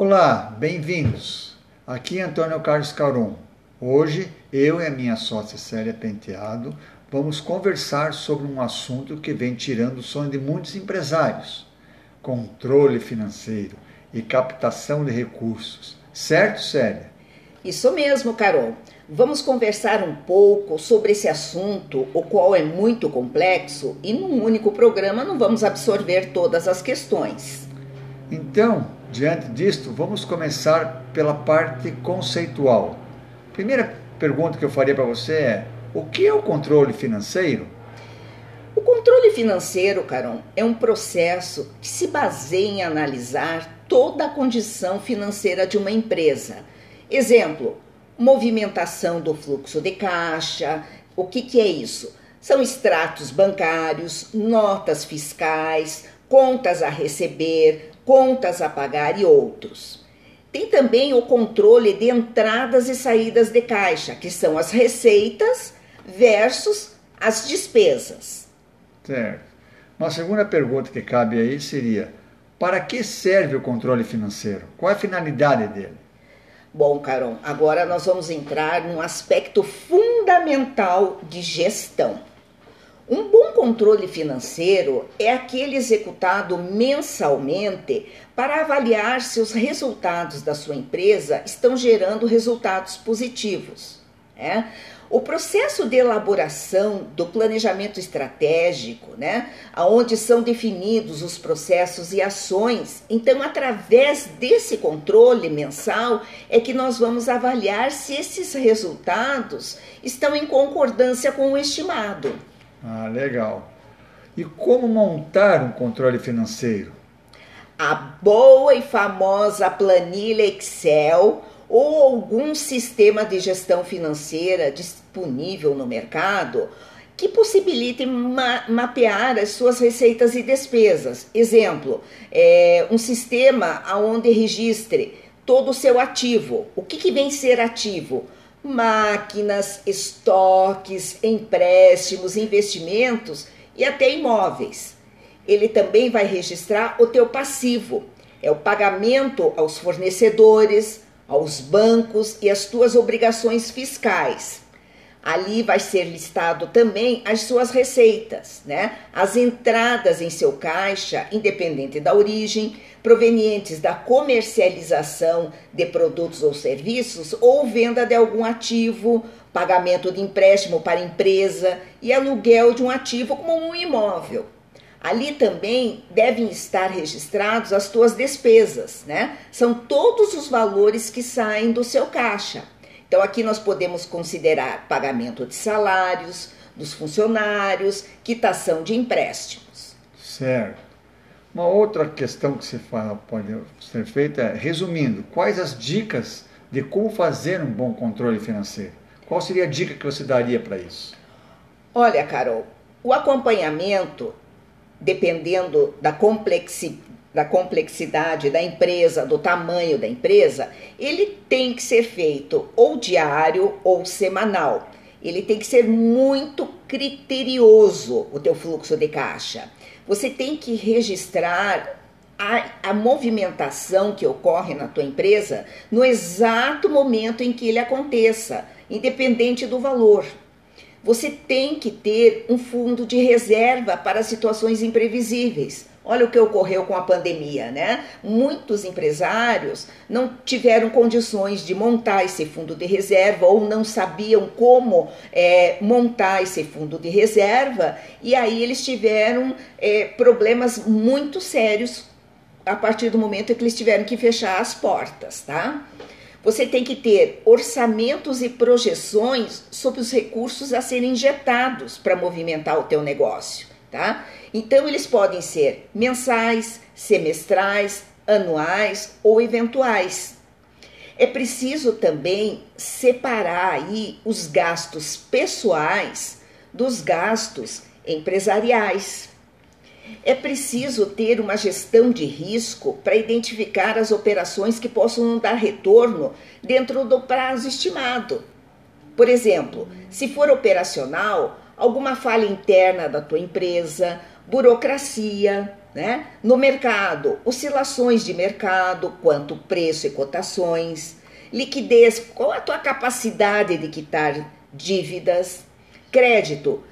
Olá, bem-vindos. Aqui é Antônio Carlos Caron. Hoje, eu e a minha sócia Célia Penteado vamos conversar sobre um assunto que vem tirando o sonho de muitos empresários: controle financeiro e captação de recursos. Certo, Célia? Isso mesmo, Carol. Vamos conversar um pouco sobre esse assunto, o qual é muito complexo, e num único programa não vamos absorver todas as questões. Então, diante disto, vamos começar pela parte conceitual. Primeira pergunta que eu faria para você é: o que é o controle financeiro? O controle financeiro, Caron, é um processo que se baseia em analisar toda a condição financeira de uma empresa. Exemplo, movimentação do fluxo de caixa. O que, que é isso? São extratos bancários, notas fiscais, contas a receber, contas a pagar e outros. Tem também o controle de entradas e saídas de caixa, que são as receitas versus as despesas. Certo. Uma segunda pergunta que cabe aí seria: para que serve o controle financeiro? Qual é a finalidade dele? Bom, Caron, agora nós vamos entrar num aspecto fundamental de gestão. Um bom controle financeiro é aquele executado mensalmente para avaliar se os resultados da sua empresa estão gerando resultados positivos. Né? O processo de elaboração do planejamento estratégico, né, onde são definidos os processos e ações, então através desse controle mensal é que nós vamos avaliar se esses resultados estão em concordância com o estimado. Ah, legal. E como montar um controle financeiro? A boa e famosa planilha Excel ou algum sistema de gestão financeira disponível no mercado que possibilite ma mapear as suas receitas e despesas. Exemplo, é, um sistema onde registre todo o seu ativo. O que, que vem ser ativo? Máquinas, estoques, empréstimos, investimentos e até imóveis. Ele também vai registrar o teu passivo, é o pagamento aos fornecedores, aos bancos e as tuas obrigações fiscais. Ali vai ser listado também as suas receitas, né? As entradas em seu caixa, independente da origem, provenientes da comercialização de produtos ou serviços ou venda de algum ativo, pagamento de empréstimo para empresa e aluguel de um ativo como um imóvel. Ali também devem estar registrados as tuas despesas, né? São todos os valores que saem do seu caixa. Então aqui nós podemos considerar pagamento de salários dos funcionários, quitação de empréstimos. Certo. Uma outra questão que se fala, pode ser feita é, resumindo, quais as dicas de como fazer um bom controle financeiro? Qual seria a dica que você daria para isso? Olha, Carol, o acompanhamento dependendo da complexidade, da complexidade da empresa, do tamanho da empresa, ele tem que ser feito ou diário ou semanal. Ele tem que ser muito criterioso o teu fluxo de caixa. Você tem que registrar a, a, movimentação que ocorre na tua empresa no exato momento em que ele aconteça, independente do valor. Você tem que ter um fundo de reserva para situações imprevisíveis. Olha o que ocorreu com a pandemia, né? Muitos empresários não tiveram condições de montar esse fundo de reserva ou não sabiam como é, montar esse fundo de reserva e aí eles tiveram é, problemas muito sérios a partir do momento em que eles tiveram que fechar as portas, tá? Você tem que ter orçamentos e projeções sobre os recursos a serem injetados para movimentar o teu negócio, tá? Então eles podem ser mensais, semestrais, anuais ou eventuais. É preciso também separar aí os gastos pessoais dos gastos empresariais. É preciso ter uma gestão de risco para identificar as operações que possam dar retorno dentro do prazo estimado. Por exemplo, se for operacional, alguma falha interna da tua empresa, burocracia, né? No mercado, oscilações de mercado, quanto preço e cotações, liquidez, qual a tua capacidade de quitar dívidas, crédito,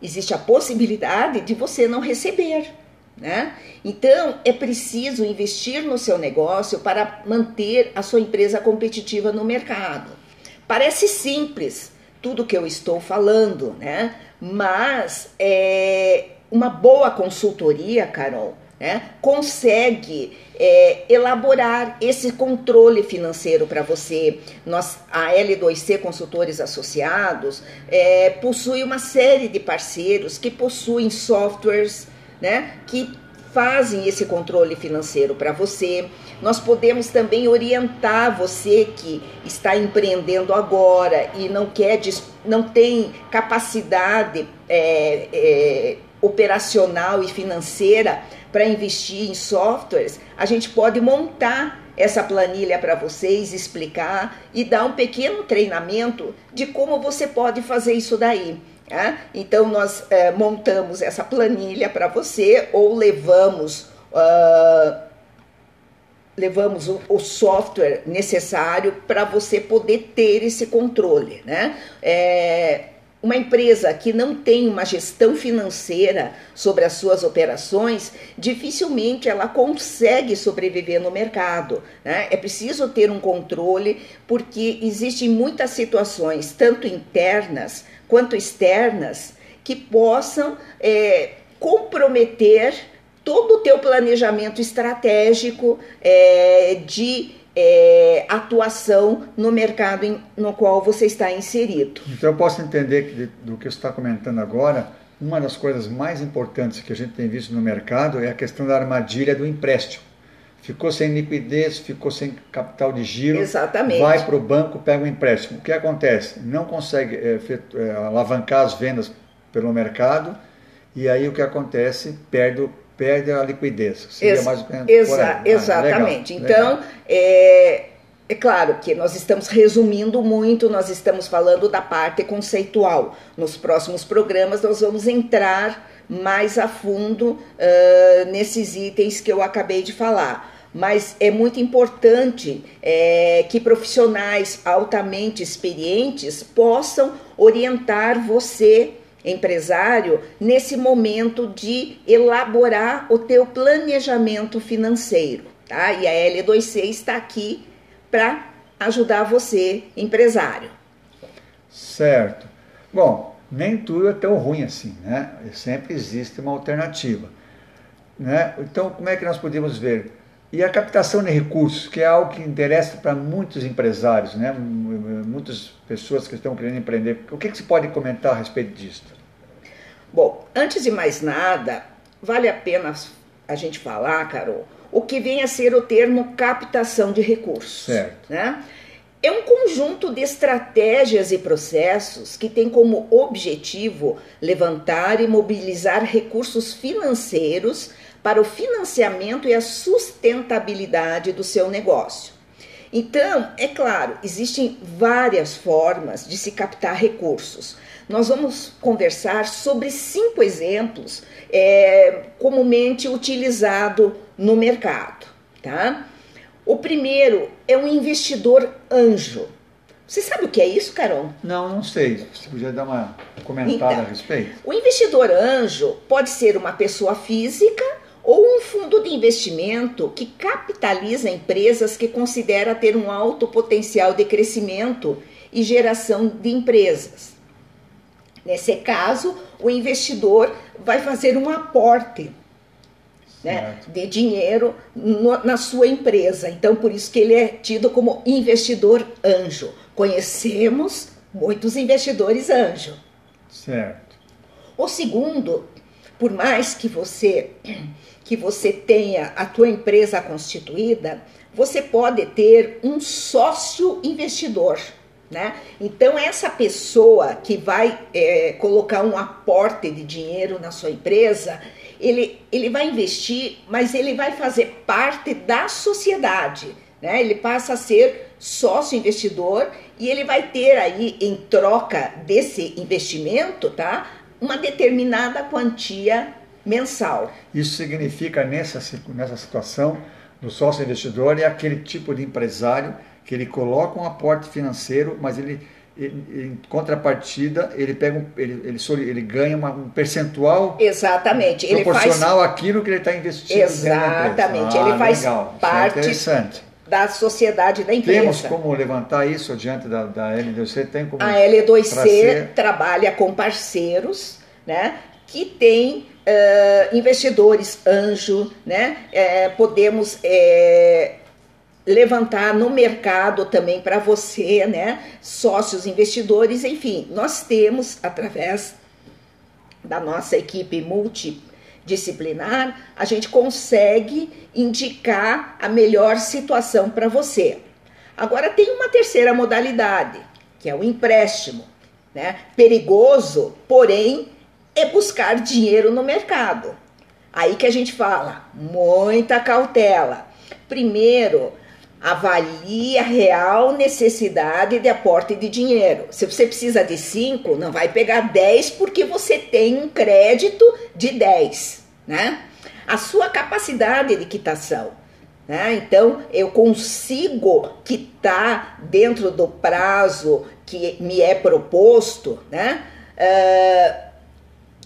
existe a possibilidade de você não receber. Né? Então, é preciso investir no seu negócio para manter a sua empresa competitiva no mercado. Parece simples tudo que eu estou falando, né? mas é, uma boa consultoria, Carol, né, consegue é, elaborar esse controle financeiro para você. Nós, a L2C Consultores Associados é, possui uma série de parceiros que possuem softwares né, que fazem esse controle financeiro para você. Nós podemos também orientar você que está empreendendo agora e não quer, não tem capacidade é, é, operacional e financeira para investir em softwares, a gente pode montar essa planilha para vocês, explicar e dar um pequeno treinamento de como você pode fazer isso daí. Né? Então, nós é, montamos essa planilha para você ou levamos. Uh, levamos o, o, software necessário para você poder ter esse controle, né? É, uma empresa que não tem uma gestão financeira sobre as suas operações, dificilmente ela consegue sobreviver no mercado. Né? É preciso ter um controle, porque existem muitas situações, tanto internas quanto externas, que possam é, comprometer todo o teu planejamento estratégico é, de é, atuação no mercado em, no qual você está inserido. Então eu posso entender que do que você está comentando agora, uma das coisas mais importantes que a gente tem visto no mercado é a questão da armadilha do empréstimo. Ficou sem liquidez, ficou sem capital de giro, Exatamente. vai para o banco, pega um empréstimo. O que acontece? Não consegue é, é, alavancar as vendas pelo mercado e aí o que acontece? Perde perde a liquidez. Seria Ex mais exa ah, exatamente. Legal, então, legal. É, é claro que nós estamos resumindo muito, nós estamos falando da parte conceitual. Nos próximos programas nós vamos entrar mais a fundo uh, nesses itens que eu acabei de falar. Mas é muito importante é, que profissionais altamente experientes possam orientar você empresário nesse momento de elaborar o teu planejamento financeiro, tá? E a L2C está aqui para ajudar você, empresário. Certo. Bom, nem tudo é tão ruim assim, né? Sempre existe uma alternativa. Né? Então, como é que nós podemos ver? E a captação de recursos, que é algo que interessa para muitos empresários, né? muitas pessoas que estão querendo empreender. O que, que se pode comentar a respeito disso? Bom, antes de mais nada, vale a pena a gente falar, Carol, o que vem a ser o termo captação de recursos. Certo. Né? É um conjunto de estratégias e processos que tem como objetivo levantar e mobilizar recursos financeiros para o financiamento e a sustentabilidade do seu negócio. Então, é claro, existem várias formas de se captar recursos. Nós vamos conversar sobre cinco exemplos é, comumente utilizado no mercado, tá? O primeiro é um investidor anjo. Você sabe o que é isso, Carol? Não, não sei. Você podia dar uma comentada então, a respeito? O investidor anjo pode ser uma pessoa física ou um fundo de investimento que capitaliza empresas que considera ter um alto potencial de crescimento e geração de empresas. Nesse caso, o investidor vai fazer um aporte né, de dinheiro no, na sua empresa. Então, por isso que ele é tido como investidor anjo. Conhecemos muitos investidores anjo. Certo. O segundo, por mais que você que você tenha a tua empresa constituída, você pode ter um sócio investidor. Né? Então, essa pessoa que vai é, colocar um aporte de dinheiro na sua empresa, ele, ele vai investir, mas ele vai fazer parte da sociedade. Né? Ele passa a ser sócio investidor e ele vai ter aí, em troca desse investimento, tá? uma determinada quantia mensal. Isso significa, nessa, nessa situação, do sócio investidor é aquele tipo de empresário que ele coloca um aporte financeiro, mas ele, ele em contrapartida, ele pega um, ele, ele, ele ganha uma, um percentual Exatamente. proporcional faz... àquilo que ele está investindo. Exatamente. Ah, ele faz legal. É parte da sociedade da empresa. Temos como levantar isso diante da, da L2C? Tem como A L2C trabalha com parceiros, né? Que tem uh, investidores anjo, né? É, podemos é, levantar no mercado também para você, né? Sócios, investidores, enfim, nós temos através da nossa equipe multidisciplinar, a gente consegue indicar a melhor situação para você. Agora tem uma terceira modalidade, que é o empréstimo, né? Perigoso, porém é buscar dinheiro no mercado. Aí que a gente fala, muita cautela. Primeiro, avalie a real necessidade de aporte de dinheiro. Se você precisa de 5, não vai pegar 10 porque você tem um crédito de 10, né? A sua capacidade de quitação. Né? Então, eu consigo quitar dentro do prazo que me é proposto, né? Uh,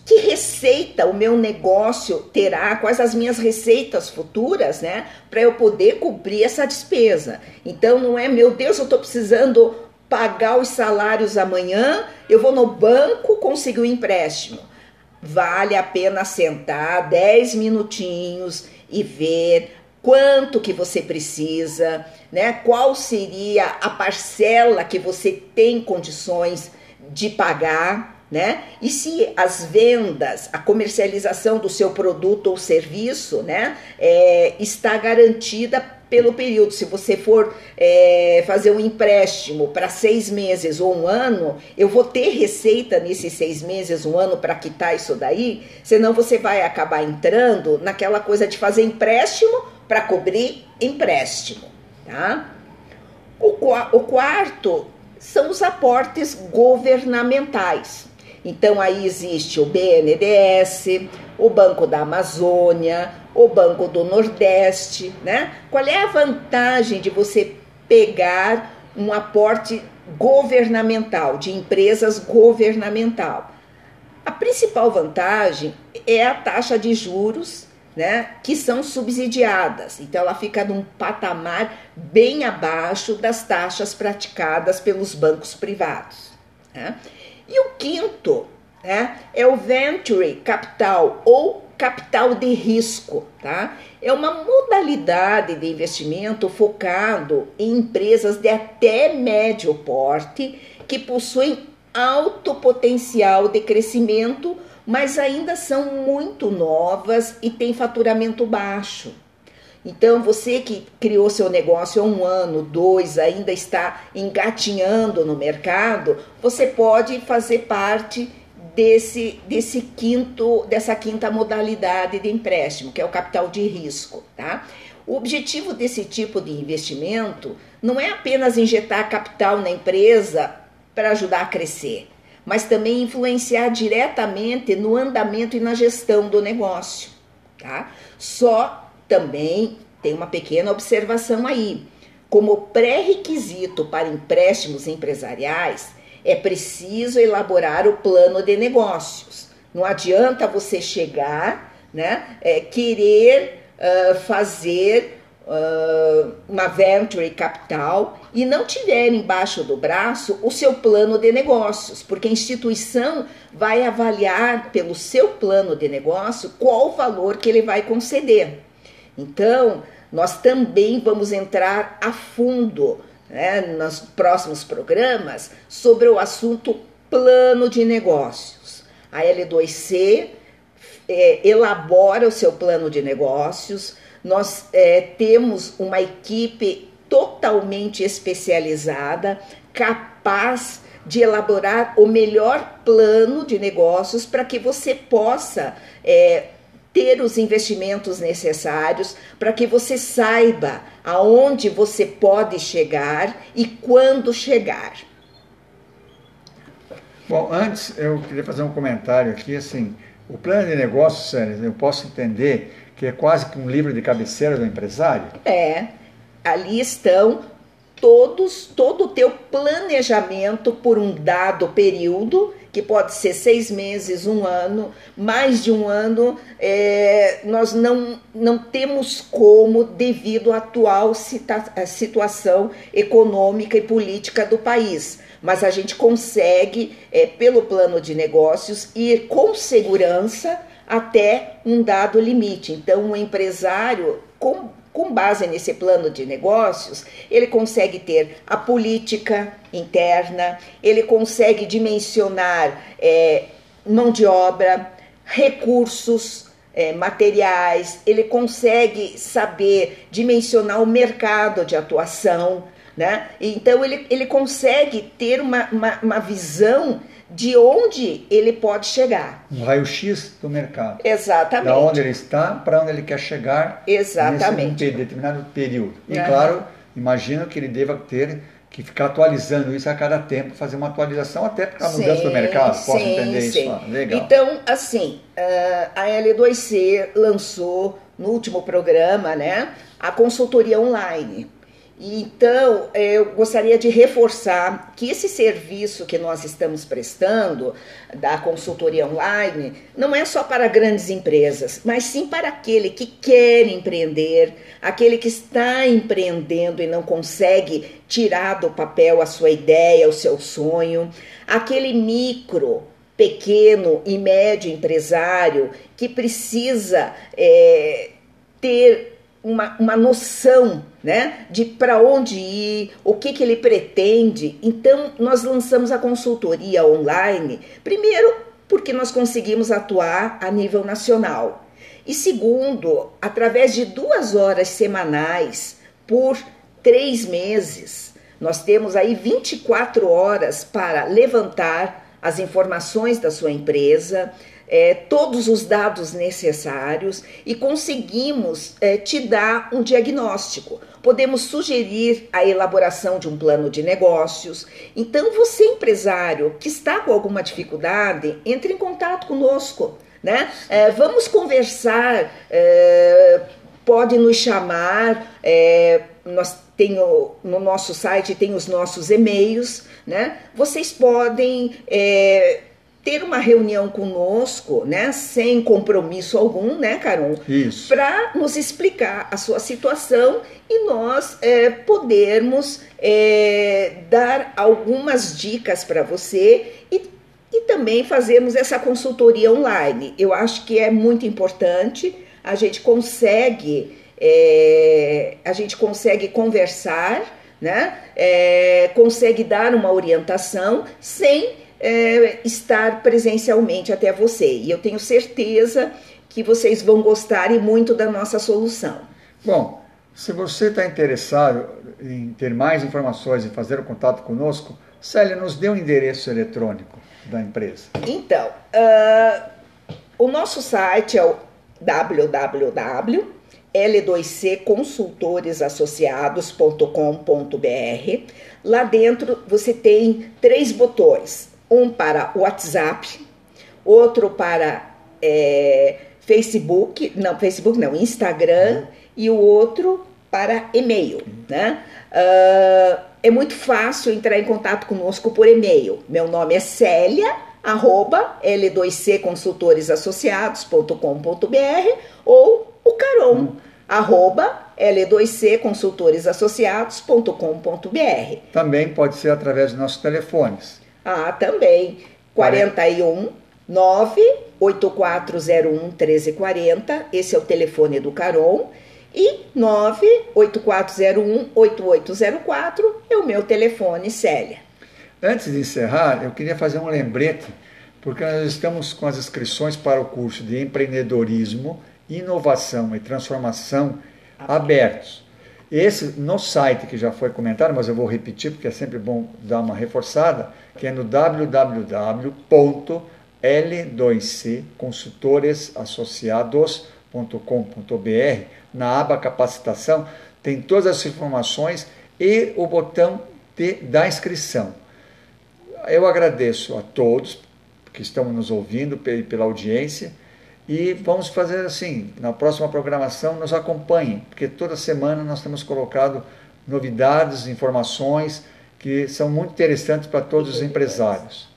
que receita o meu negócio terá, quais as minhas receitas futuras, né, para eu poder cobrir essa despesa. Então não é, meu Deus, eu estou precisando pagar os salários amanhã, eu vou no banco conseguir um empréstimo. Vale a pena sentar 10 minutinhos e ver quanto que você precisa, né? Qual seria a parcela que você tem condições de pagar né? E se as vendas, a comercialização do seu produto ou serviço, né, é, está garantida pelo período. Se você for é, fazer um empréstimo para seis meses ou um ano, eu vou ter receita nesses seis meses, um ano para quitar isso daí, senão você vai acabar entrando naquela coisa de fazer empréstimo para cobrir empréstimo, tá? O, o quarto são os aportes governamentais. Então aí existe o BNDES, o Banco da Amazônia, o Banco do Nordeste, né? Qual é a vantagem de você pegar um aporte governamental, de empresas governamental? A principal vantagem é a taxa de juros, né, que são subsidiadas. Então ela fica num patamar bem abaixo das taxas praticadas pelos bancos privados. Né? E o quinto né, é o Venture Capital ou capital de risco, tá? É uma modalidade de investimento focado em empresas de até médio porte que possuem alto potencial de crescimento, mas ainda são muito novas e têm faturamento baixo. Então, você que criou seu negócio há um ano, dois, ainda está engatinhando no mercado, você pode fazer parte desse, desse quinto, dessa quinta modalidade de empréstimo, que é o capital de risco, tá? O objetivo desse tipo de investimento não é apenas injetar capital na empresa para ajudar a crescer, mas também influenciar diretamente no andamento e na gestão do negócio, tá? Só também tem uma pequena observação aí. Como pré-requisito para empréstimos empresariais, é preciso elaborar o plano de negócios. Não adianta você chegar, né, é, querer uh, fazer uh, uma venture capital e não tiver embaixo do braço o seu plano de negócios, porque a instituição vai avaliar pelo seu plano de negócio qual o valor que ele vai conceder. Então, nós também vamos entrar a fundo né, nos próximos programas sobre o assunto plano de negócios. A L2C é, elabora o seu plano de negócios, nós é, temos uma equipe totalmente especializada, capaz de elaborar o melhor plano de negócios para que você possa é, ter os investimentos necessários para que você saiba aonde você pode chegar e quando chegar. Bom, antes eu queria fazer um comentário aqui, assim, O plano de negócios, Sérgio, eu posso entender que é quase que um livro de cabeceira do empresário? É. Ali estão todos, todo o teu planejamento por um dado período, que pode ser seis meses, um ano, mais de um ano, é, nós não, não temos como devido à atual situação econômica e política do país. Mas a gente consegue, é, pelo plano de negócios, ir com segurança até um dado limite. Então, o empresário, com com base nesse plano de negócios, ele consegue ter a política interna, ele consegue dimensionar é, mão de obra, recursos é, materiais, ele consegue saber dimensionar o mercado de atuação, né? Então ele, ele consegue ter uma, uma, uma visão de onde ele pode chegar. Um raio-x do mercado. Exatamente. Da onde ele está para onde ele quer chegar. Exatamente. Nesse determinado período. E uhum. claro, imagino que ele deva ter que ficar atualizando isso a cada tempo, fazer uma atualização até para a mudança do mercado. Posso sim, entender sim. isso? Ah, legal. Então, assim, ah, a L2C lançou no último programa, né, a consultoria online. Então, eu gostaria de reforçar que esse serviço que nós estamos prestando, da consultoria online, não é só para grandes empresas, mas sim para aquele que quer empreender, aquele que está empreendendo e não consegue tirar do papel a sua ideia, o seu sonho, aquele micro pequeno e médio empresário que precisa é, ter uma, uma noção né, de para onde ir, o que, que ele pretende. Então, nós lançamos a consultoria online, primeiro, porque nós conseguimos atuar a nível nacional, e segundo, através de duas horas semanais por três meses. Nós temos aí 24 horas para levantar as informações da sua empresa, é, todos os dados necessários e conseguimos é, te dar um diagnóstico. Podemos sugerir a elaboração de um plano de negócios. Então, você, empresário que está com alguma dificuldade, entre em contato conosco. Né? É, vamos conversar, é, pode nos chamar, é, nós tenho, no nosso site tem os nossos e-mails, né? Vocês podem é, ter uma reunião conosco, né, sem compromisso algum, né, Caron? Isso. Para nos explicar a sua situação e nós é, podermos é, dar algumas dicas para você e, e também fazermos essa consultoria online. Eu acho que é muito importante, a gente consegue, é, a gente consegue conversar, né, é, consegue dar uma orientação sem é, estar presencialmente até você. E eu tenho certeza que vocês vão gostar e muito da nossa solução. Bom, se você está interessado em ter mais informações e fazer o contato conosco, Célia, nos dê o um endereço eletrônico da empresa. Então, uh, o nosso site é o www.l2cconsultoresassociados.com.br. Lá dentro você tem três botões um para WhatsApp, outro para é, Facebook, não, Facebook não, Instagram, e o outro para e-mail, né? Uh, é muito fácil entrar em contato conosco por e-mail. Meu nome é Célia, arroba l2cconsultoresassociados.com.br ou o Caron, uhum. arroba l2cconsultoresassociados.com.br. Também pode ser através dos nossos telefones. Ah, também. 41 98401 1340, esse é o telefone do Caron. E 98401 8804 é o meu telefone, Célia. Antes de encerrar, eu queria fazer um lembrete, porque nós estamos com as inscrições para o curso de empreendedorismo, inovação e transformação abertos. Esse no site que já foi comentado, mas eu vou repetir porque é sempre bom dar uma reforçada, que é no www.l2cconsultoresassociados.com.br, na aba capacitação, tem todas as informações e o botão de, da inscrição. Eu agradeço a todos que estão nos ouvindo, pela audiência. E vamos fazer assim, na próxima programação nos acompanhem, porque toda semana nós temos colocado novidades, informações que são muito interessantes para todos os empresários.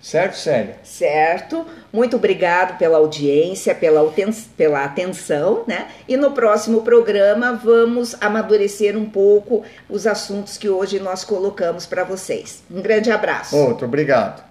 Certo, Célia? Certo. Muito obrigado pela audiência, pela, pela atenção, né? E no próximo programa vamos amadurecer um pouco os assuntos que hoje nós colocamos para vocês. Um grande abraço. Outro, obrigado.